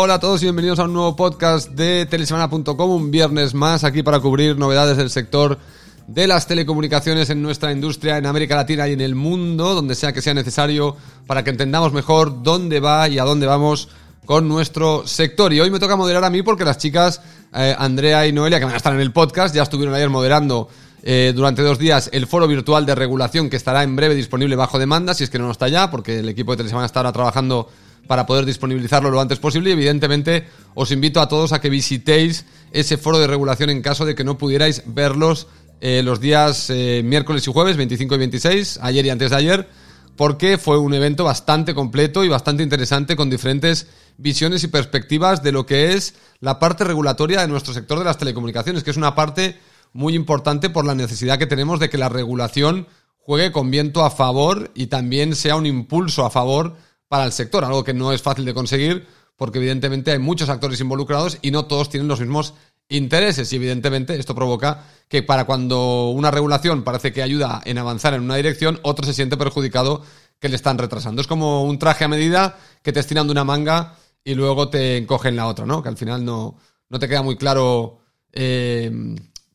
Hola a todos y bienvenidos a un nuevo podcast de telesemana.com, un viernes más aquí para cubrir novedades del sector de las telecomunicaciones en nuestra industria, en América Latina y en el mundo, donde sea que sea necesario, para que entendamos mejor dónde va y a dónde vamos con nuestro sector. Y hoy me toca moderar a mí porque las chicas eh, Andrea y Noelia, que van a estar en el podcast, ya estuvieron ayer moderando eh, durante dos días el foro virtual de regulación que estará en breve disponible bajo demanda, si es que no está ya, porque el equipo de Telesemana está ahora trabajando para poder disponibilizarlo lo antes posible. Y evidentemente os invito a todos a que visitéis ese foro de regulación en caso de que no pudierais verlos eh, los días eh, miércoles y jueves, 25 y 26, ayer y antes de ayer, porque fue un evento bastante completo y bastante interesante con diferentes visiones y perspectivas de lo que es la parte regulatoria de nuestro sector de las telecomunicaciones, que es una parte muy importante por la necesidad que tenemos de que la regulación juegue con viento a favor y también sea un impulso a favor para el sector, algo que no es fácil de conseguir porque evidentemente hay muchos actores involucrados y no todos tienen los mismos intereses y evidentemente esto provoca que para cuando una regulación parece que ayuda en avanzar en una dirección, otro se siente perjudicado que le están retrasando. Es como un traje a medida que te estiran de una manga y luego te encogen la otra, ¿no? Que al final no, no te queda muy claro eh,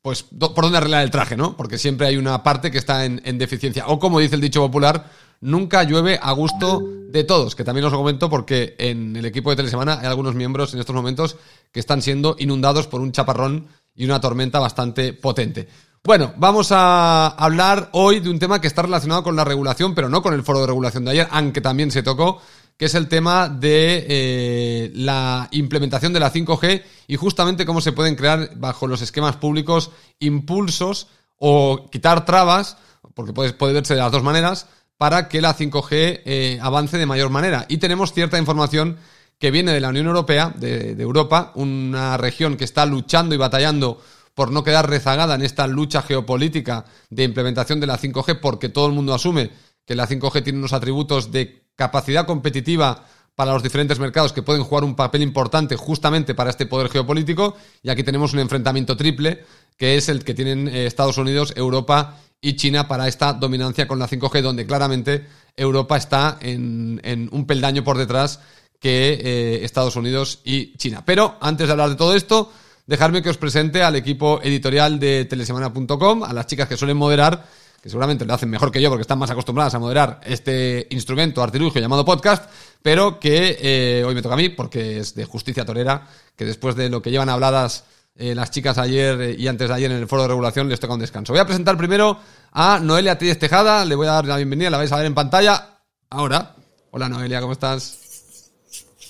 pues por dónde arreglar el traje, ¿no? Porque siempre hay una parte que está en, en, deficiencia. O como dice el dicho popular, nunca llueve a gusto de todos, que también os lo comento porque en el equipo de Telesemana hay algunos miembros en estos momentos que están siendo inundados por un chaparrón y una tormenta bastante potente. Bueno, vamos a hablar hoy de un tema que está relacionado con la regulación, pero no con el foro de regulación de ayer, aunque también se tocó, que es el tema de eh, la implementación de la 5G y justamente cómo se pueden crear bajo los esquemas públicos impulsos o quitar trabas, porque puede, puede verse de las dos maneras, para que la 5G eh, avance de mayor manera. Y tenemos cierta información que viene de la Unión Europea, de, de, Europa, una región que está luchando y batallando por no quedar rezagada en esta lucha geopolítica de implementación de la 5G, porque todo el mundo asume que la 5G tiene unos atributos de capacidad competitiva para los diferentes mercados que pueden jugar un papel importante justamente para este poder geopolítico. Y aquí tenemos un enfrentamiento triple, que es el que tienen eh, Estados Unidos, Europa y China para esta dominancia con la 5G, donde claramente Europa está en, un peldaño por detrás que eh, Estados Unidos y China. Pero antes de hablar de todo esto, dejarme que os presente al equipo editorial de telesemana.com, a las chicas que suelen moderar, que seguramente lo hacen mejor que yo porque están más acostumbradas a moderar este instrumento artilugio llamado podcast, pero que eh, hoy me toca a mí porque es de justicia torera, que después de lo que llevan habladas eh, las chicas ayer y antes de ayer en el foro de regulación les toca un descanso. Voy a presentar primero a Noelia Tríez Tejada, le voy a dar la bienvenida, la vais a ver en pantalla ahora. Hola Noelia, ¿cómo estás?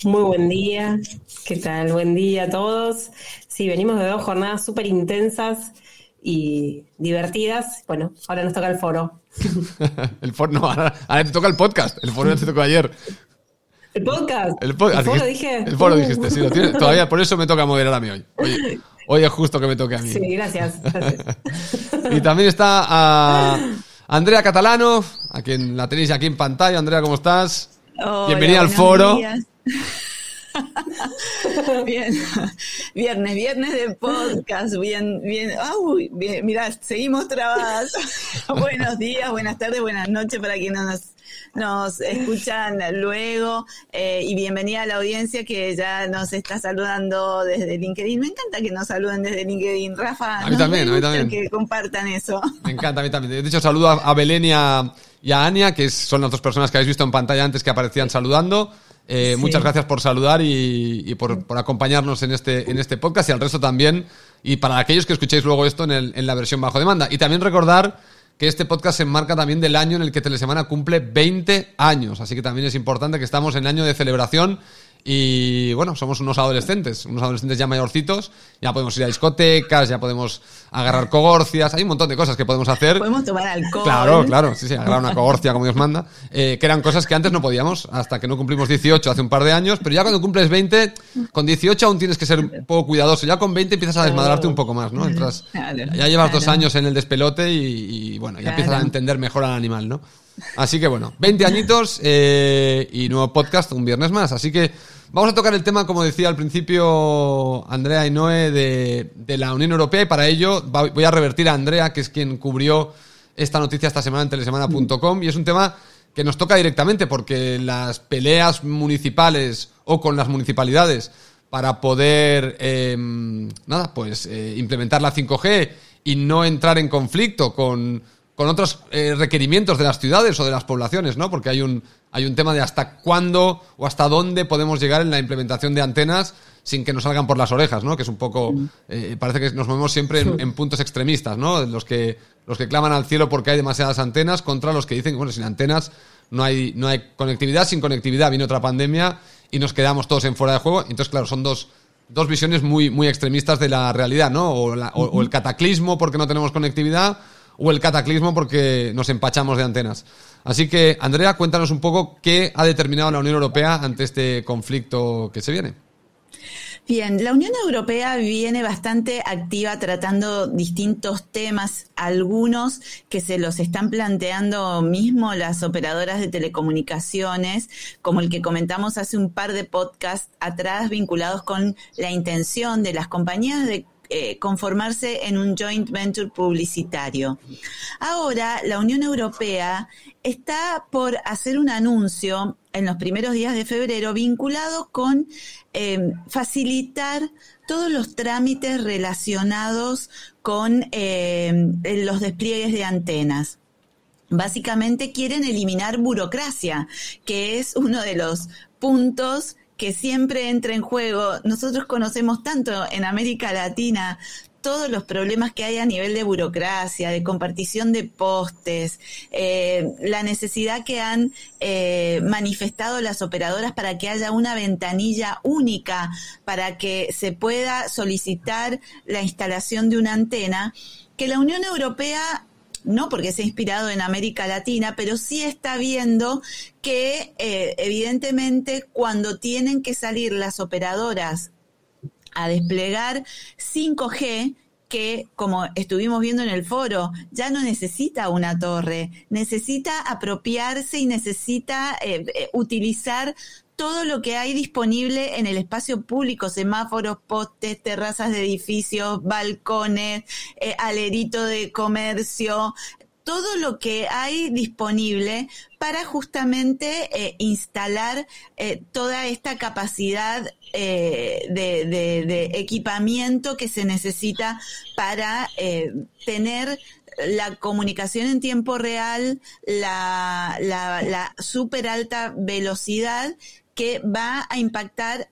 Muy buen día, ¿qué tal? Buen día a todos. Sí, venimos de dos jornadas súper intensas y divertidas. Bueno, ahora nos toca el foro. el foro, no, ahora, ahora, te toca el podcast. El foro ya te tocó ayer. ¿El podcast? El, po ¿El foro dije? El foro dijiste, sí, lo tienes, todavía por eso me toca moderar a mí hoy. Hoy, hoy es justo que me toque a mí. Sí, gracias. gracias. y también está a Andrea Catalano, a quien la tenéis aquí en pantalla. Andrea, ¿cómo estás? Hola, Bienvenida al foro. Días. bien, viernes, viernes de podcast, bien, bien, uy, bien, mirá, seguimos trabadas. Buenos días, buenas tardes, buenas noches para quienes nos, nos escuchan luego eh, y bienvenida a la audiencia que ya nos está saludando desde LinkedIn. Me encanta que nos saluden desde LinkedIn, Rafa. A mí también, a mí también. Que compartan eso. Me encanta, a mí también. De hecho, saludo a, a Belén y a, y a Ania, que son las dos personas que habéis visto en pantalla antes que aparecían saludando. Eh, sí. Muchas gracias por saludar y, y por, por, acompañarnos en este, en este podcast y al resto también. Y para aquellos que escuchéis luego esto en, el, en la versión bajo demanda. Y también recordar que este podcast se enmarca también del año en el que Telesemana cumple 20 años. Así que también es importante que estamos en año de celebración. Y bueno, somos unos adolescentes, unos adolescentes ya mayorcitos, ya podemos ir a discotecas, ya podemos agarrar cogorcias, hay un montón de cosas que podemos hacer. Podemos tomar alcohol. Claro, claro, sí, sí, agarrar una cogorcia como Dios manda, eh, que eran cosas que antes no podíamos, hasta que no cumplimos 18 hace un par de años, pero ya cuando cumples 20, con 18 aún tienes que ser un poco cuidadoso, ya con 20 empiezas a desmadrarte un poco más, ¿no? Entras, ya llevas dos años en el despelote y, y bueno, ya empiezas a entender mejor al animal, ¿no? Así que bueno, 20 añitos eh, y nuevo podcast un viernes más. Así que vamos a tocar el tema, como decía al principio Andrea y Noé, de, de la Unión Europea y para ello voy a revertir a Andrea, que es quien cubrió esta noticia esta semana en telesemana.com y es un tema que nos toca directamente, porque las peleas municipales o con las municipalidades para poder, em, nada, pues eh, implementar la 5G y no entrar en conflicto con, con otros eh, requerimientos de las ciudades o de las poblaciones, ¿no? Porque hay un, hay un tema de hasta cuándo o hasta dónde podemos llegar en la implementación de antenas sin que nos salgan por las orejas, ¿no? Que es un poco, eh, parece que nos movemos siempre en, puntos extremistas, ¿no? Los que, los que claman al cielo porque hay demasiadas antenas contra los que dicen que, bueno, sin antenas no hay, no hay conectividad, sin conectividad viene otra pandemia y nos quedamos todos en fuera de juego. Entonces, claro, son dos, dos visiones muy, muy extremistas de la realidad, ¿no? O, el cataclismo porque no tenemos conectividad o el cataclismo porque nos empachamos de antenas. Así que, Andrea, cuéntanos un poco qué ha determinado la Unión Europea ante este conflicto que se viene. Bien, la Unión Europea viene bastante activa tratando distintos temas, algunos que se los están planteando mismo las operadoras de telecomunicaciones, como el que comentamos hace un par de podcasts atrás vinculados con la intención de las compañías de eh, conformarse en un joint venture publicitario. Ahora, la Unión Europea está por hacer un anuncio en los primeros días de febrero vinculado con eh, facilitar todos los trámites relacionados con eh, los despliegues de antenas. Básicamente quieren eliminar burocracia, que es uno de los puntos que siempre entra en juego. Nosotros conocemos tanto en América Latina todos los problemas que hay a nivel de burocracia, de compartición de postes, eh, la necesidad que han eh, manifestado las operadoras para que haya una ventanilla única para que se pueda solicitar la instalación de una antena, que la Unión Europea no porque se ha inspirado en América Latina, pero sí está viendo que eh, evidentemente cuando tienen que salir las operadoras a desplegar 5G, que, como estuvimos viendo en el foro, ya no necesita una torre, necesita apropiarse y necesita eh, eh, utilizar todo lo que hay disponible en el espacio público, semáforos, postes, terrazas de edificios, balcones, eh, alerito de comercio, todo lo que hay disponible para justamente eh, instalar eh, toda esta capacidad de, de, equipamiento que se necesita para tener la comunicación en tiempo real, la, la, la super alta velocidad que va a impactar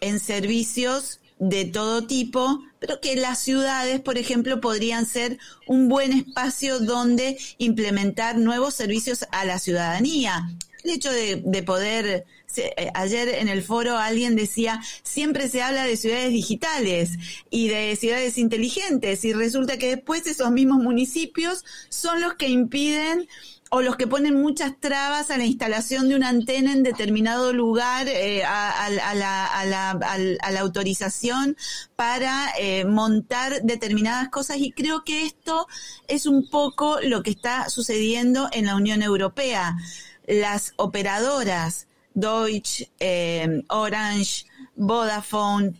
en servicios de todo tipo, pero que las ciudades, por ejemplo, podrían ser un buen espacio donde implementar nuevos servicios a la ciudadanía. El hecho de, poder, eh, ayer en el foro alguien decía, siempre se habla de ciudades digitales y de ciudades inteligentes y resulta que después esos mismos municipios son los que impiden o los que ponen muchas trabas a la instalación de una antena en determinado lugar, eh, a, la, autorización para eh, montar determinadas cosas. Y creo que esto es un poco lo que está sucediendo en la Unión Europea. Las operadoras, Deutsche, eh, Orange, Vodafone,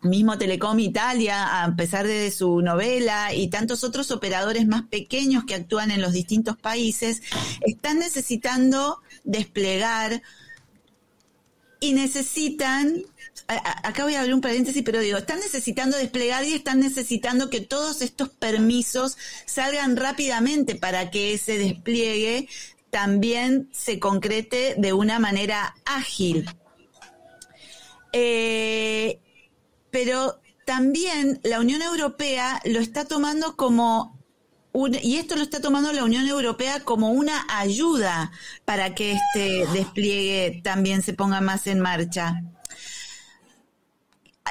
mismo Telecom Italia, a pesar de su novela, y tantos otros operadores más pequeños que actúan en los distintos países, están necesitando desplegar y necesitan, acá voy a abrir un paréntesis, pero digo, están necesitando desplegar y están necesitando que todos estos permisos salgan rápidamente para que ese despliegue también se concrete de una manera ágil. Eh, pero también la Unión Europea lo está tomando como un, y esto lo está tomando la Unión Europea como una ayuda para que este despliegue también se ponga más en marcha.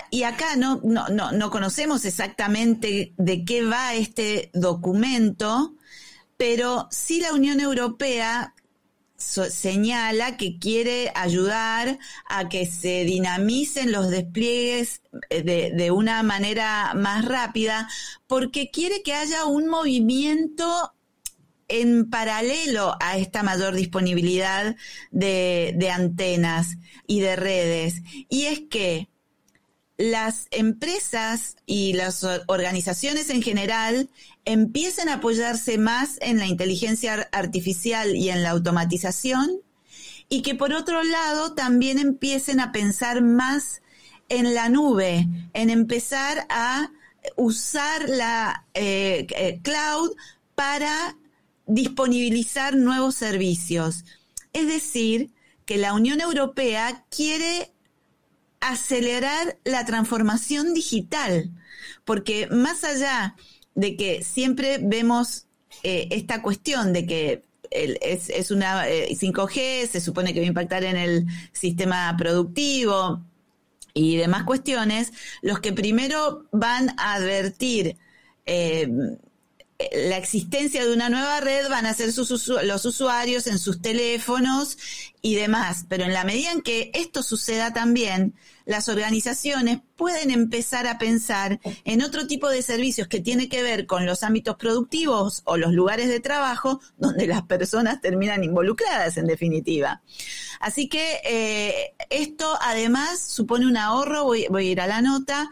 Y acá no, no, no, no conocemos exactamente de qué va este documento, pero sí la Unión Europea señala que quiere ayudar a que se dinamicen los despliegues eh, de, de, una manera más rápida, porque quiere que haya un movimiento en paralelo a esta mayor disponibilidad de, de antenas y de redes. Y es que las empresas y las organizaciones en general empiecen a apoyarse más en la inteligencia artificial y en la automatización y que por otro lado también empiecen a pensar más en la nube, en empezar a usar la eh, eh, cloud para disponibilizar nuevos servicios. Es decir, que la Unión Europea quiere acelerar la transformación digital, porque más allá de que siempre vemos eh, esta cuestión de que es, es, una 5G, eh, se supone que va a impactar en el sistema productivo y demás cuestiones, los que primero van a advertir eh, la existencia de una nueva red van a ser los usuarios en sus teléfonos y demás. Pero en la medida en que esto suceda también, las organizaciones pueden empezar a pensar en otro tipo de servicios que tiene que ver con los ámbitos productivos o los lugares de trabajo donde las personas terminan involucradas en definitiva. Así que eh, esto además supone un ahorro, voy, a ir a la nota,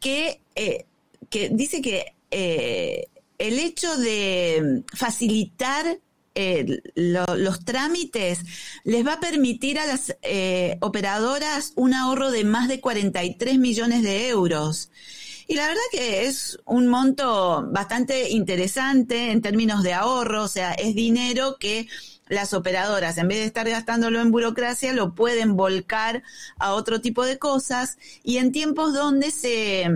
que, eh, que dice que eh, el hecho de facilitar eh, los trámites les va a permitir a las eh, operadoras un ahorro de más de 43 millones de euros. Y la verdad que es un monto bastante interesante en términos de ahorro, o sea, es dinero que las operadoras, en vez de estar gastándolo en burocracia, lo pueden volcar a otro tipo de cosas y en tiempos donde se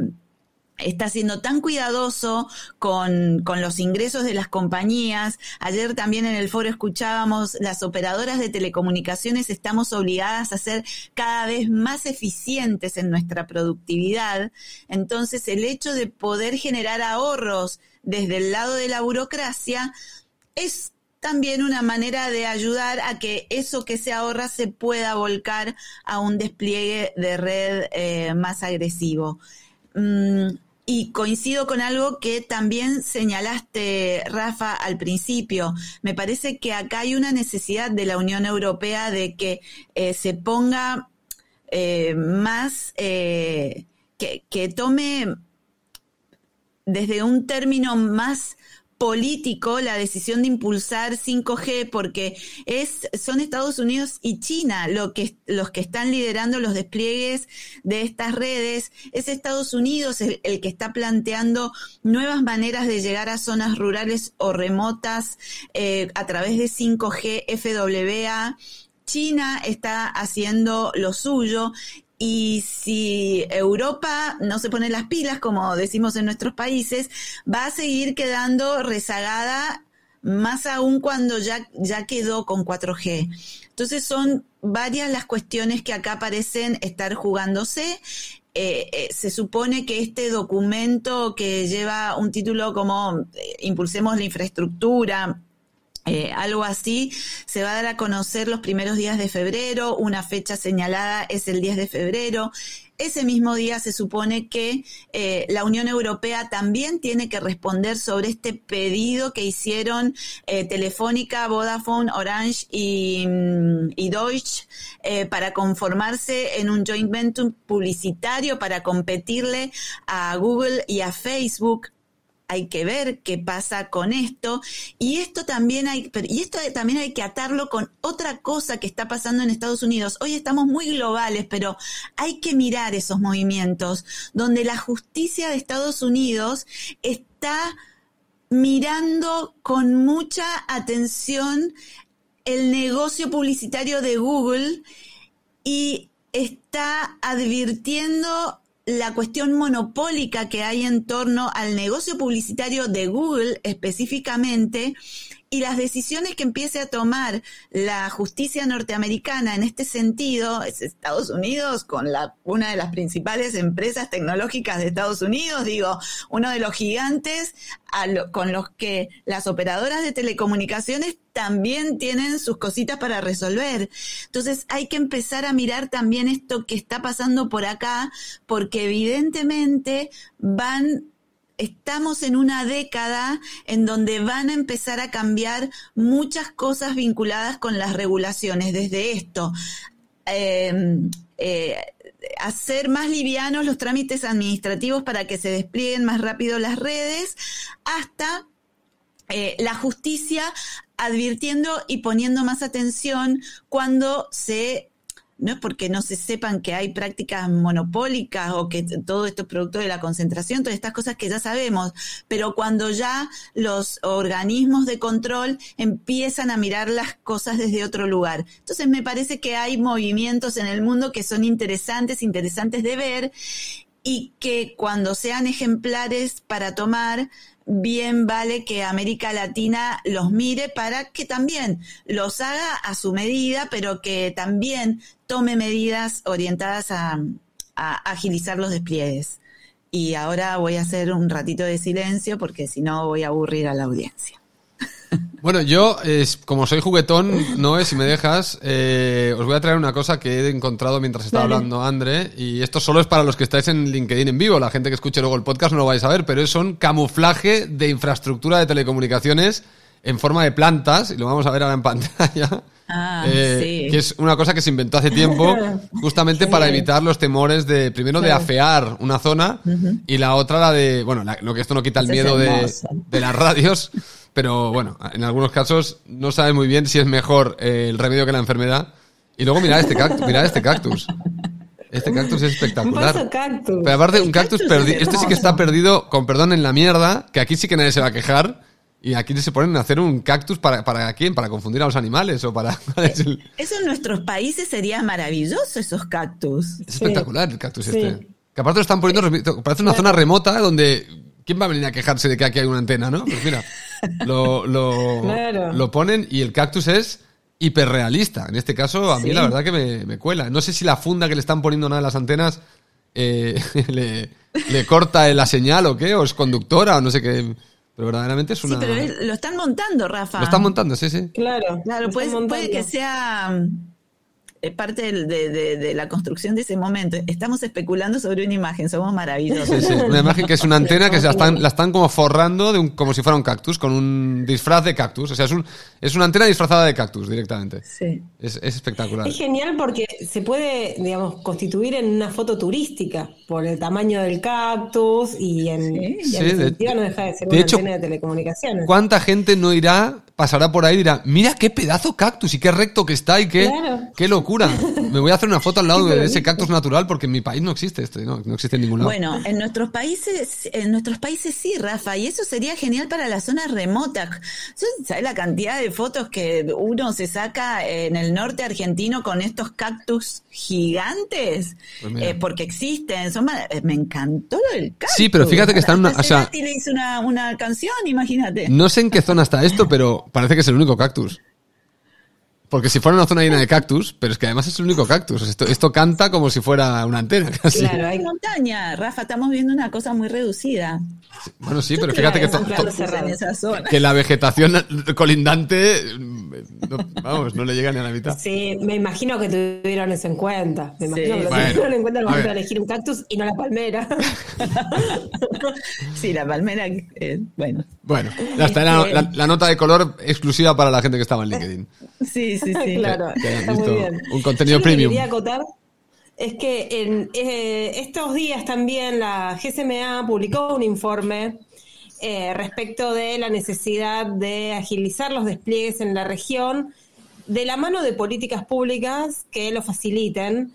está siendo tan cuidadoso con, con, los ingresos de las compañías. Ayer también en el foro escuchábamos, las operadoras de telecomunicaciones estamos obligadas a ser cada vez más eficientes en nuestra productividad. Entonces, el hecho de poder generar ahorros desde el lado de la burocracia es también una manera de ayudar a que eso que se ahorra se pueda volcar a un despliegue de red eh, más agresivo. Mm, y coincido con algo que también señalaste, Rafa, al principio. Me parece que acá hay una necesidad de la Unión Europea de que eh, se ponga eh, más, eh, que, que tome desde un término más político la decisión de impulsar 5G porque es son Estados Unidos y China lo que, los que están liderando los despliegues de estas redes. Es Estados Unidos el, que está planteando nuevas maneras de llegar a zonas rurales o remotas eh, a través de 5G FWA. China está haciendo lo suyo y si Europa no se pone las pilas, como decimos en nuestros países, va a seguir quedando rezagada más aún cuando ya, ya quedó con 4G. Entonces son varias las cuestiones que acá parecen estar jugándose. Eh, eh, se supone que este documento que lleva un título como eh, Impulsemos la infraestructura, eh, algo así se va a dar a conocer los primeros días de febrero, una fecha señalada es el 10 de febrero. Ese mismo día se supone que eh, la Unión Europea también tiene que responder sobre este pedido que hicieron eh, Telefónica, Vodafone, Orange y, mm, y Deutsche para conformarse en un joint venture publicitario para competirle a Google y a Facebook hay que ver qué pasa con esto. Y esto también hay, y esto también hay que atarlo con otra cosa que está pasando en Estados Unidos. Hoy estamos muy globales, pero hay que mirar esos movimientos donde la justicia de Estados Unidos está mirando con mucha atención el negocio publicitario de Google y está advirtiendo la cuestión monopólica que hay en torno al negocio publicitario de Google específicamente y las decisiones que empiece a tomar la justicia norteamericana en este sentido, es Estados Unidos con la, una de las principales empresas tecnológicas de Estados Unidos, digo, uno de los gigantes con los que las operadoras de telecomunicaciones también tienen sus cositas para resolver. Entonces hay que empezar a mirar también esto que está pasando por acá, porque evidentemente van estamos en una década en donde van a empezar a cambiar muchas cosas vinculadas con las regulaciones, desde esto. Em, eh, hacer más livianos los trámites administrativos para que se desplieguen más rápido las redes, hasta eh, la justicia advirtiendo y poniendo más atención cuando se no es porque no se sepan que hay prácticas monopólicas o que todo esto es producto de la concentración, todas estas cosas que ya sabemos, pero cuando ya los organismos de control empiezan a mirar las cosas desde otro lugar. Entonces me parece que hay movimientos en el mundo que son interesantes, interesantes de ver y que cuando sean ejemplares para tomar, bien vale que América Latina los mire para que también los haga a su medida, pero que también tome medidas orientadas a, agilizar los despliegues. Y ahora voy a hacer un ratito de silencio porque si no voy a aburrir a la audiencia. Bueno, yo, como soy juguetón, no si me dejas, eh, os voy a traer una cosa que he encontrado mientras estaba hablando André, y esto solo es para los que estáis en LinkedIn en vivo, la gente que escuche luego el podcast no lo vais a ver, pero es un camuflaje de infraestructura de telecomunicaciones en forma de plantas, y lo vamos a ver ahora en pantalla. Ah, eh, que es una cosa que se inventó hace tiempo justamente para evitar los temores de primero de afear una zona y la otra la de bueno lo que esto no quita el miedo de, de, las radios pero bueno, en algunos casos no sabes muy bien si es mejor eh, el remedio que la enfermedad. Y luego mirad este cactus, mirad este cactus. Este cactus es espectacular. Un cactus. Pero aparte, un cactus perdido. Este sí que está perdido, con perdón, en la mierda, que aquí sí que nadie se va a quejar. Y aquí se ponen a hacer un cactus para, para quién? Para confundir a los animales o para... Eso en nuestros países sería maravilloso, esos cactus. Es espectacular el cactus este. Que aparte lo están poniendo, parece una zona remota donde ¿Quién va a venir a quejarse de que aquí hay una antena, no? Pues mira, lo, lo, ponen y el cactus es hiperrealista. En este caso, a mí la verdad que me, cuela. No sé si la funda que le están poniendo nada de las antenas eh, le, corta la señal o qué, o es conductora o no sé qué. Pero verdaderamente es una. Sí, pero lo están montando, Rafa. Lo están montando, sí, sí. Claro. Claro, puede que sea parte de, la construcción de ese momento. Estamos especulando sobre una imagen, somos maravillosos. Sí, una imagen que es una antena que se la están, la están como forrando de un, como si fuera un cactus, con un disfraz de cactus. O sea, es, un, es una antena disfrazada de cactus directamente. Sí. Es, espectacular. Es genial porque se puede, digamos, constituir en una foto turística por el tamaño del cactus y en, sí. no deja de ser una antena de telecomunicaciones. ¿Cuánta gente no irá pasará por ahí y dirá, mira qué pedazo cactus y qué recto que está y qué, qué locura. Me voy a hacer una foto al lado de ese cactus natural porque en mi país no existe esto, no, no existe en ningún lado. Bueno, en nuestros países, en nuestros países sí, Rafa, y eso sería genial para las zonas remotas. ¿Sabes la cantidad de fotos que uno se saca en el norte argentino con estos cactus gigantes? Pues eh, porque existen, son me encantó lo del cactus. Sí, pero fíjate que están una, o sea, le hizo una, una canción, imagínate. No sé en qué zona está esto, pero parece que es el único cactus. Porque si fuera una zona llena de cactus, pero es que además es el único cactus. Esto, esto canta como si fuera una antena casi. Claro, hay montaña. Rafa, estamos viendo una cosa muy reducida. Bueno, sí, pero fíjate que, que la vegetación colindante, vamos, no le llega ni a la mitad. Sí, me imagino que tuvieron eso en cuenta. Me imagino que tuvieron en cuenta al momento de elegir un cactus y no la palmera. sí, la palmera, eh, bueno. Bueno, ya está la, la, nota de color exclusiva para la gente que estaba en LinkedIn. Sí, sí, sí. claro, está muy bien. Un contenido premium. Quería acotar es que en eh, estos días también la GSMA publicó un informe eh, respecto de la necesidad de agilizar los despliegues en la región de la mano de políticas públicas que lo faciliten.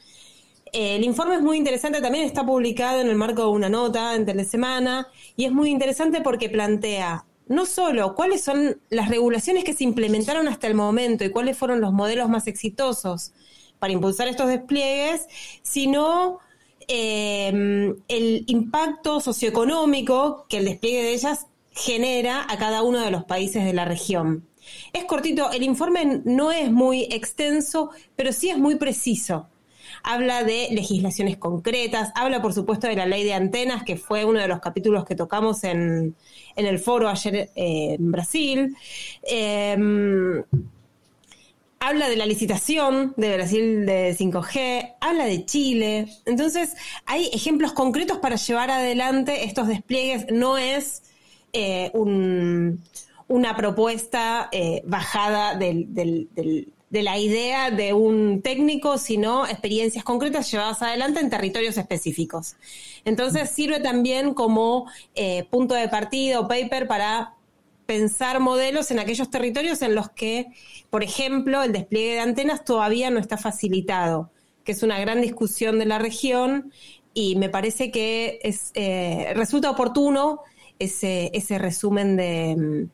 el informe es muy interesante, también está publicado en el marco de una nota en Telesemana y es muy interesante porque plantea no solo cuáles son las regulaciones que se implementaron hasta el momento y cuáles fueron los modelos más exitosos para impulsar estos despliegues, sino em, el impacto socioeconómico que el despliegue de ellas genera a cada uno de los países de la región. Es cortito, el informe no es muy extenso, pero sí es muy preciso. Habla de legislaciones concretas, habla por supuesto de la ley de antenas, que fue uno de los capítulos que tocamos en, el foro ayer eh, en Brasil. Em, habla de la licitación de Brasil de 5G, habla de Chile. Entonces, hay ejemplos concretos para llevar adelante estos despliegues. No es eh, una propuesta eh, bajada de la idea de un técnico, sino experiencias concretas llevadas adelante en territorios específicos. Entonces sirve también como eh, punto de partida o paper para pensar modelos en aquellos territorios en los que, por ejemplo, el despliegue de antenas todavía no está facilitado, que es una gran discusión de la región y me parece que es, eh, resulta oportuno ese, ese resumen de,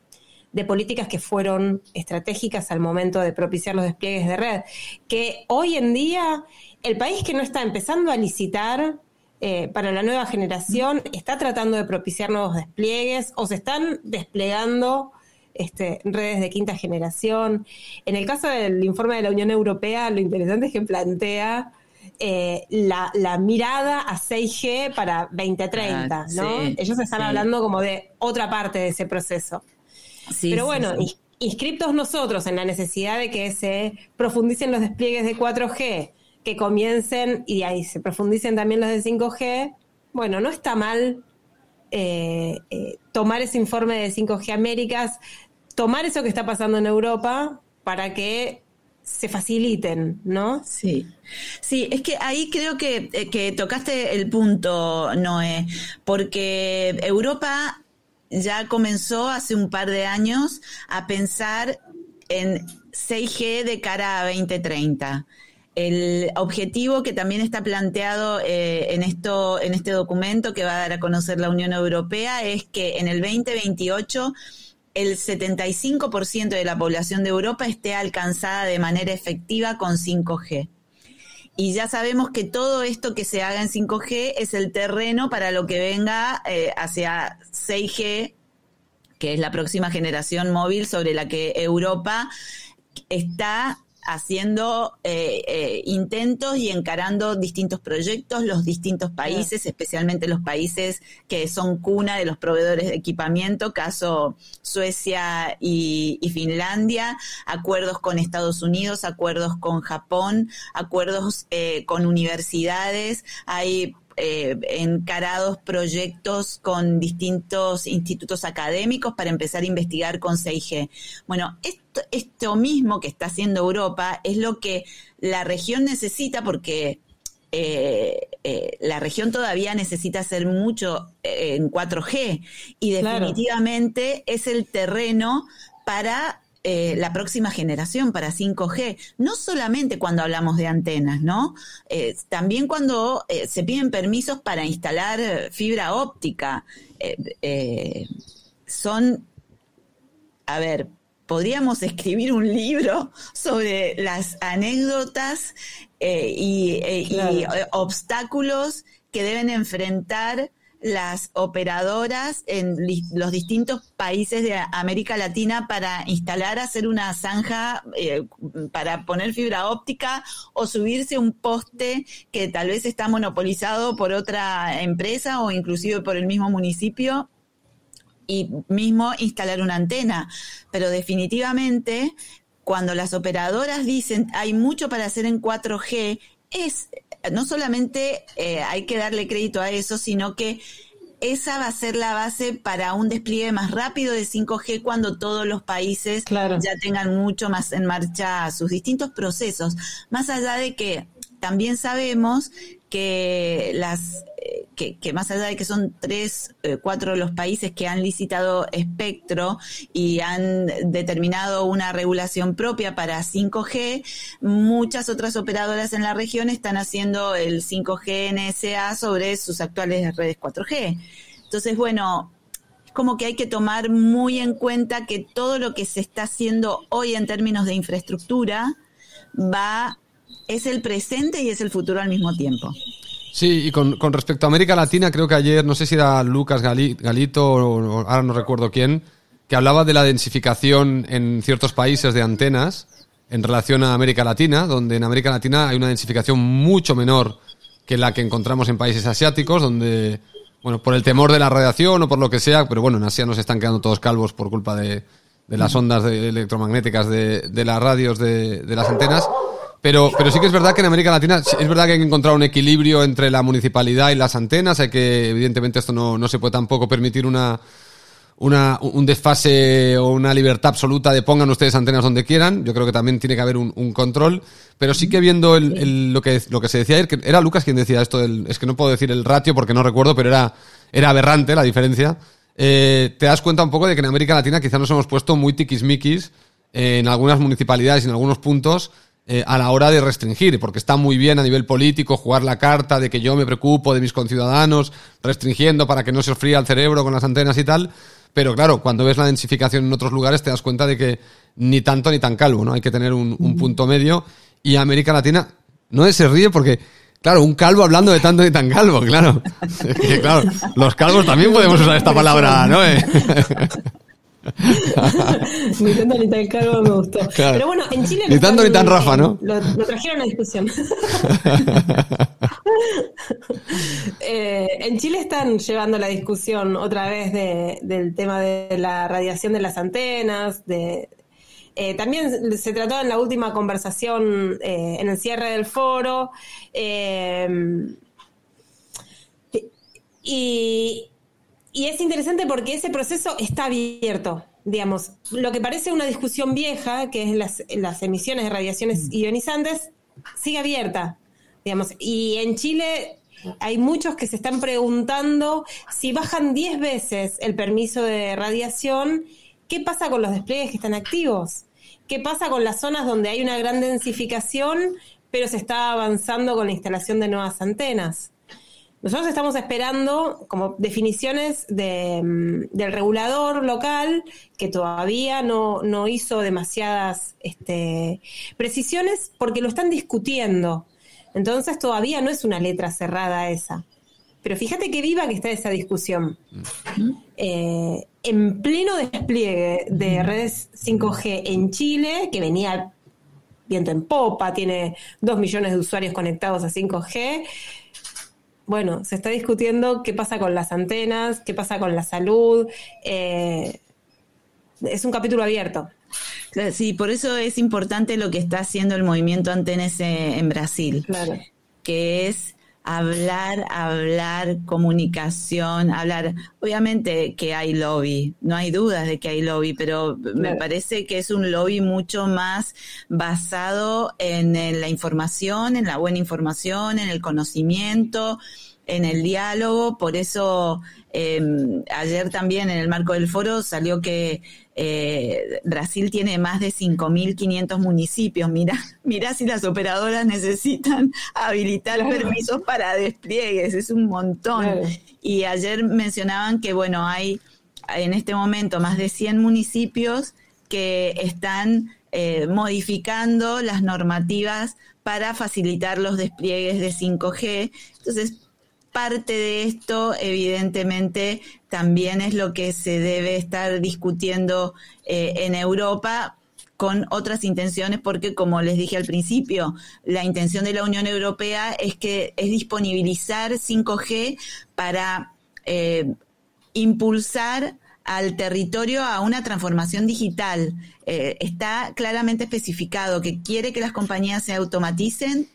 de, políticas que fueron estratégicas al momento de propiciar los despliegues de red. Que hoy en día el país que no está empezando a licitar eh, para la nueva generación está tratando de propiciar nuevos despliegues o se están desplegando este, redes de quinta generación. En el caso del informe de la Unión Europea, lo interesante es que plantea eh, la, mirada a 6G para 2030, ah, ¿no? Ellos están hablando como de otra parte de ese proceso. Pero bueno, inscriptos nosotros en la necesidad de que se profundicen los despliegues de 4G, que comiencen y ahí se profundicen también los de 5G, bueno, no está mal eh, eh, tomar ese informe de 5G Américas, tomar eso que está pasando en Europa para que se faciliten, ¿no? Sí, sí, es que ahí creo que, eh, que tocaste el punto, Noé, porque Europa ya comenzó hace un par de años a pensar en 6G de cara a 2030. El objetivo que también está planteado eh, en, esto, en este documento que va a dar a conocer la Unión Europea es que en el 2028 el 75% de la población de Europa esté alcanzada de manera efectiva con 5G. Y ya sabemos que todo esto que se haga en 5G es el terreno para lo que venga eh, hacia 6G, que es la próxima generación móvil sobre la que Europa está haciendo eh, eh, intentos y encarando distintos proyectos, los distintos países, especialmente los países que son cuna de los proveedores de equipamiento, caso Suecia y, Finlandia, acuerdos con Estados Unidos, acuerdos con Japón, acuerdos eh, con universidades, hay eh, encarados proyectos con distintos institutos académicos para empezar a investigar con 6G. Bueno, esto, esto mismo que está haciendo Europa es lo que la región necesita porque eh, eh, la región todavía necesita hacer mucho en 4G y definitivamente es el terreno para eh, la próxima generación para 5G, no solamente cuando hablamos de antenas, ¿no? Eh, también cuando eh, se piden permisos para instalar fibra óptica. son, a ver, podríamos escribir un libro sobre las anécdotas y, y obstáculos que deben enfrentar las operadoras en los distintos países de América Latina para instalar, hacer una zanja eh, para poner fibra óptica o subirse un poste que tal vez está monopolizado por otra empresa o inclusive por el mismo municipio y mismo instalar una antena. Pero definitivamente, cuando las operadoras dicen hay mucho para hacer en 4G, es no solamente eh, hay que darle crédito a eso, sino que esa va a ser la base para un despliegue más rápido de 5G cuando todos los países ya tengan mucho más en marcha sus distintos procesos. Más allá de que también sabemos que las que, más allá de que son tres, eh, cuatro los países que han licitado espectro y han determinado una regulación propia para 5G, muchas otras operadoras en la región están haciendo el 5G NSA sobre sus actuales redes 4G. Entonces, bueno, es como que hay que tomar muy en cuenta que todo lo que se está haciendo hoy en términos de infraestructura va es el presente y es el futuro al mismo tiempo. Sí, y con, respecto a América Latina, creo que ayer, no sé si era Lucas Galito o, ahora no recuerdo quién, que hablaba de la densificación en ciertos países de antenas en relación a América Latina, donde en América Latina hay una densificación mucho menor que la que encontramos en países asiáticos, donde, bueno, por el temor de la radiación o por lo que sea, pero bueno, en Asia nos están quedando todos calvos por culpa de, las ondas electromagnéticas de, de las radios de, de las antenas. Pero, pero sí que es verdad que en América Latina es verdad que hay que encontrar un equilibrio entre la municipalidad y las antenas. Hay que, evidentemente, esto no, no se puede tampoco permitir una, una, un desfase o una libertad absoluta de pongan ustedes antenas donde quieran. Yo creo que también tiene que haber un, un control. Pero sí que viendo el, el, lo, que, lo que se decía ayer, que era Lucas quien decía esto, del, es que no puedo decir el ratio porque no recuerdo, pero era, era aberrante la diferencia. Eh, te das cuenta un poco de que en América Latina quizás nos hemos puesto muy tiquismiquis eh, en algunas municipalidades y en algunos puntos eh, a la hora de restringir, porque está muy bien a nivel político jugar la carta de que yo me preocupo de mis conciudadanos, restringiendo para que no se fría el cerebro con las antenas y tal. Pero claro, cuando ves la densificación en otros lugares te das cuenta de que ni tanto ni tan calvo, ¿no? Hay que tener un, un punto medio. Y América Latina, no se ríe porque, claro, un calvo hablando de tanto ni tan calvo, claro. que, claro, los calvos también podemos usar esta palabra, ¿no? ni tanto ni tan calvo me gustó. Claro. Pero bueno, en Chile. Ni tanto ni tan Rafa, ¿no? Lo, lo trajeron a discusión. eh, en Chile están llevando la discusión otra vez de, del tema de la radiación de las antenas, de. Eh, también se trató en la última conversación, eh, en el cierre del foro, eh, y, y es interesante porque ese proceso está abierto. Digamos, lo que parece una discusión vieja, que es las, las emisiones de radiaciones ionizantes, sigue abierta. Digamos, y en Chile hay muchos que se están preguntando si bajan 10 veces el permiso de radiación, ¿qué pasa con los despliegues que están activos? ¿Qué pasa con las zonas donde hay una gran densificación, pero se está avanzando con la instalación de nuevas antenas? Nosotros estamos esperando como definiciones de, del regulador local que todavía no, no hizo demasiadas este, precisiones porque lo están discutiendo. Entonces todavía no es una letra cerrada esa. Pero fíjate qué viva que está esa discusión. Eh, en pleno despliegue de redes 5G en Chile, que venía viento en popa, tiene dos millones de usuarios conectados a 5G, bueno, se está discutiendo qué pasa con las antenas, qué pasa con la salud. Eh, es un capítulo abierto. Sí, por eso es importante lo que está haciendo el movimiento Antenes en Brasil, claro. que es hablar, hablar, comunicación, hablar. Obviamente que hay lobby, no hay dudas de que hay lobby, pero claro. me parece que es un lobby mucho más basado en, en, la información, en la buena información, en el conocimiento, en el diálogo. Por eso eh, ayer también en el marco del foro salió que eh, Brasil tiene más de 5.500 municipios. Mira, mira si las operadoras necesitan habilitar claro. permisos para despliegues, es un montón. Claro. Y ayer mencionaban que, bueno, hay en este momento más de 100 municipios que están eh, modificando las normativas para facilitar los despliegues de 5G. Entonces, parte de esto, evidentemente, también es lo que se debe estar discutiendo eh, en Europa con otras intenciones, porque como les dije al principio, la intención de la Unión Europea es que es disponibilizar 5G para eh, impulsar al territorio a una transformación digital. Eh, está claramente especificado que quiere que las compañías se automaticen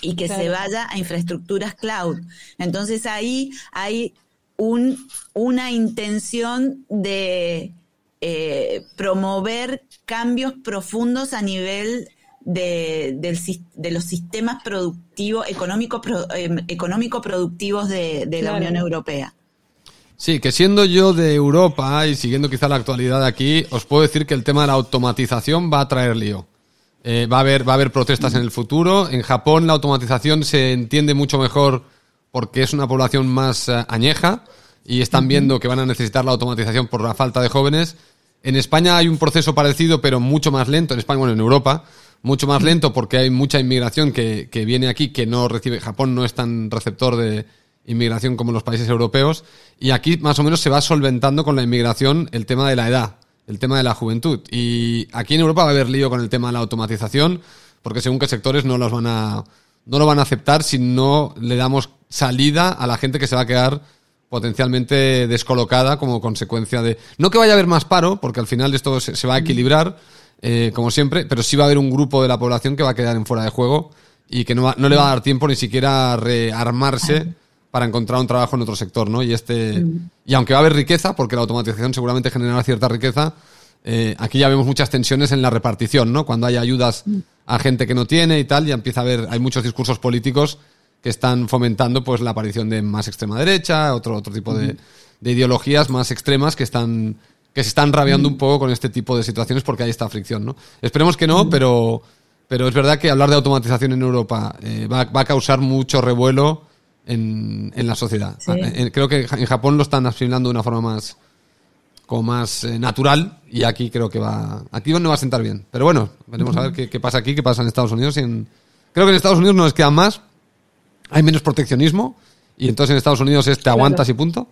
y que claro. se vaya a infraestructuras cloud. Entonces ahí hay un, una intención de eh, promover cambios profundos a nivel de, de, de los sistemas productivos, económico, pro, eh, económico productivos de, de claro. la Unión Europea. Sí, que siendo yo de Europa y siguiendo quizá la actualidad aquí, os puedo decir que el tema de la automatización va a traer lío. Eh, va, a haber, va a haber protestas en el futuro. En Japón la automatización se entiende mucho mejor porque es una población más uh, añeja y están viendo que van a necesitar la automatización por la falta de jóvenes. En España hay un proceso parecido, pero mucho más lento. En España, bueno, en Europa, mucho más lento porque hay mucha inmigración que, que viene aquí que no recibe. Japón no es tan receptor de inmigración como los países europeos. Y aquí más o menos se va solventando con la inmigración el tema de la edad el tema de la juventud. Y aquí en Europa va a haber lío con el tema de la automatización, porque según qué sectores no los van a, no lo van a aceptar si no le damos salida a la gente que se va a quedar potencialmente descolocada como consecuencia de, no que vaya a haber más paro, porque al final esto se, se va a equilibrar, eh, como siempre, pero sí va a haber un grupo de la población que va a quedar en fuera de juego y que no, va, no le va a dar tiempo ni siquiera a rearmarse para encontrar un trabajo en otro sector, ¿no? Y este Mm. y aunque va a haber riqueza, porque la automatización seguramente generará cierta riqueza, eh, aquí ya vemos muchas tensiones en la repartición, ¿no? Cuando hay ayudas Mm. a gente que no tiene y tal, ya empieza a haber, hay muchos discursos políticos que están fomentando pues la aparición de más extrema derecha, otro, otro tipo de, de ideologías más extremas que están que se están rabiando un poco con este tipo de situaciones porque hay esta fricción, ¿no? Esperemos que no, pero, pero es verdad que hablar de automatización en Europa eh, va, va a causar mucho revuelo en, en la sociedad. Sí. Ah, eh, Creo que en Japón lo están asimilando de una forma más como más eh, natural y aquí creo que va aquí no va a sentar bien. Pero bueno, veremos a ver qué, qué pasa aquí, qué pasa en Estados Unidos. y en- creo que en Estados Unidos nos queda más, hay menos proteccionismo y entonces en Estados Unidos es te aguantas y punto.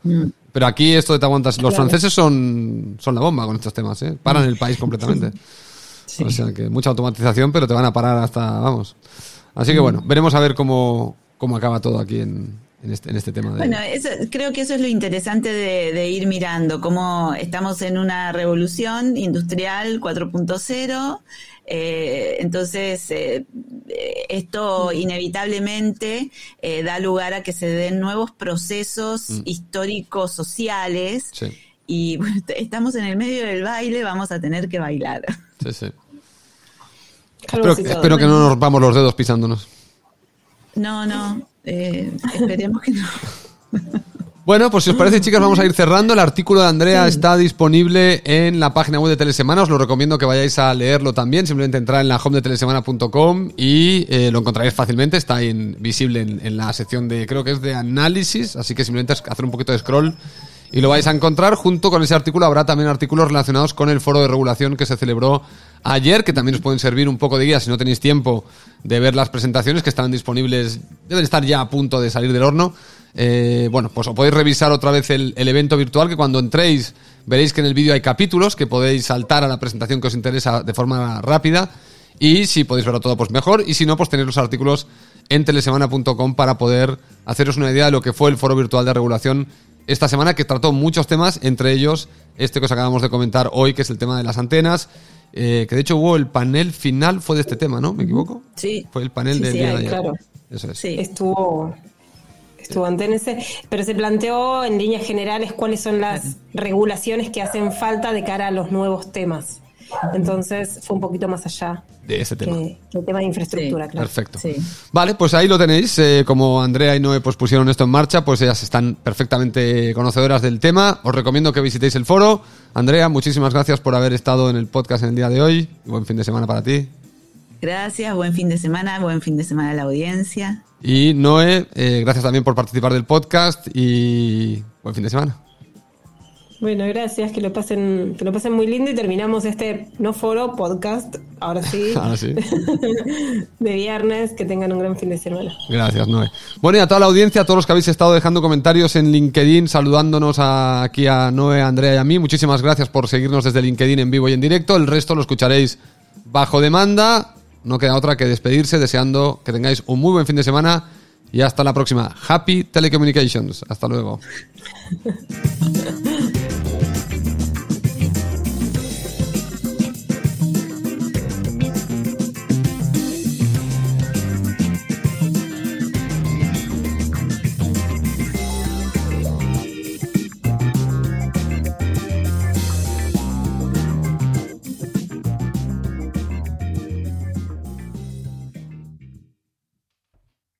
Pero aquí esto de te aguantas, los Claro. franceses son, son la bomba con estos temas, ¿eh? paran el país completamente. Sí. O sea que mucha automatización, pero te van a parar hasta, vamos. Así que bueno, veremos a ver cómo, cómo acaba todo aquí en, en este, en este tema. De... Bueno, eso, creo que eso es lo interesante de, de ir mirando, cómo estamos en una revolución industrial 4.0. eh, entonces, eh, esto inevitablemente eh, da lugar a que se den nuevos procesos históricos, sociales. Sí, Y bueno, estamos en el medio del baile, vamos a tener que bailar. sí, sí. Espero que no nos rompamos los dedos pisándonos. No, no, eh, esperemos que no. Bueno, pues si os parece, chicas, vamos a ir cerrando. El artículo de Andrea está disponible en la página web de Telesemana. Os lo recomiendo que vayáis a leerlo también. Simplemente entrar en la home de telesemana.com y eh, lo encontraréis fácilmente. Está ahí en- visible en, en la sección de, creo que es de análisis. Así que simplemente hacer un poquito de scroll y lo vais a encontrar. Junto con ese artículo habrá también artículos relacionados con el foro de regulación que se celebró ayer, que también os pueden servir un poco de guía si no tenéis tiempo de ver las presentaciones que están disponibles, deben estar ya a punto de salir del horno. Eh, bueno, pues os podéis revisar otra vez el, el evento virtual, que cuando entréis veréis que en el vídeo hay capítulos, que podéis saltar a la presentación que os interesa de forma rápida. Y si podéis verlo todo, pues mejor. Y si no, pues tenéis los artículos en telesemana.com para poder haceros una idea de lo que fue el foro virtual de regulación esta semana, que trató muchos temas, entre ellos este que os acabamos de comentar hoy, que es el tema de las antenas. Eh, que de hecho hubo el panel final, fue de este tema, ¿no? ¿Me equivoco? Sí. Fue el panel Sí, del sí, día de claro. Eso es. Sí. Estuvo, estuvo ante ese, pero se planteó en líneas generales cuáles son las regulaciones que hacen falta de cara a los nuevos temas. Entonces fue un poquito más allá De ese tema. que, que el tema de infraestructura, Sí, claro. Perfecto. Sí. Vale, pues ahí lo tenéis. Eh, como Andrea y Noé pues pusieron esto en marcha, pues ellas están perfectamente conocedoras del tema. Os recomiendo que visitéis el foro. Andrea, muchísimas gracias por haber estado en el podcast en el día de hoy. Buen fin de semana para ti. Gracias, buen fin de semana, buen fin de semana a la audiencia. Y Noé, eh, gracias también por participar del podcast y buen fin de semana. Bueno, gracias, que lo pasen, que lo pasen muy lindo y terminamos este no foro podcast, ahora sí, Ahora sí. de viernes, que tengan un gran fin de semana. Gracias, Noé. Bueno, y a toda la audiencia, a todos los que habéis estado dejando comentarios en LinkedIn, saludándonos a- aquí a Noé, a Andrea y a mí. Muchísimas gracias por seguirnos desde LinkedIn en vivo y en directo. El resto lo escucharéis bajo demanda. No queda otra que despedirse, deseando que tengáis un muy buen fin de semana y hasta la próxima. Happy Telecommunications. Hasta luego.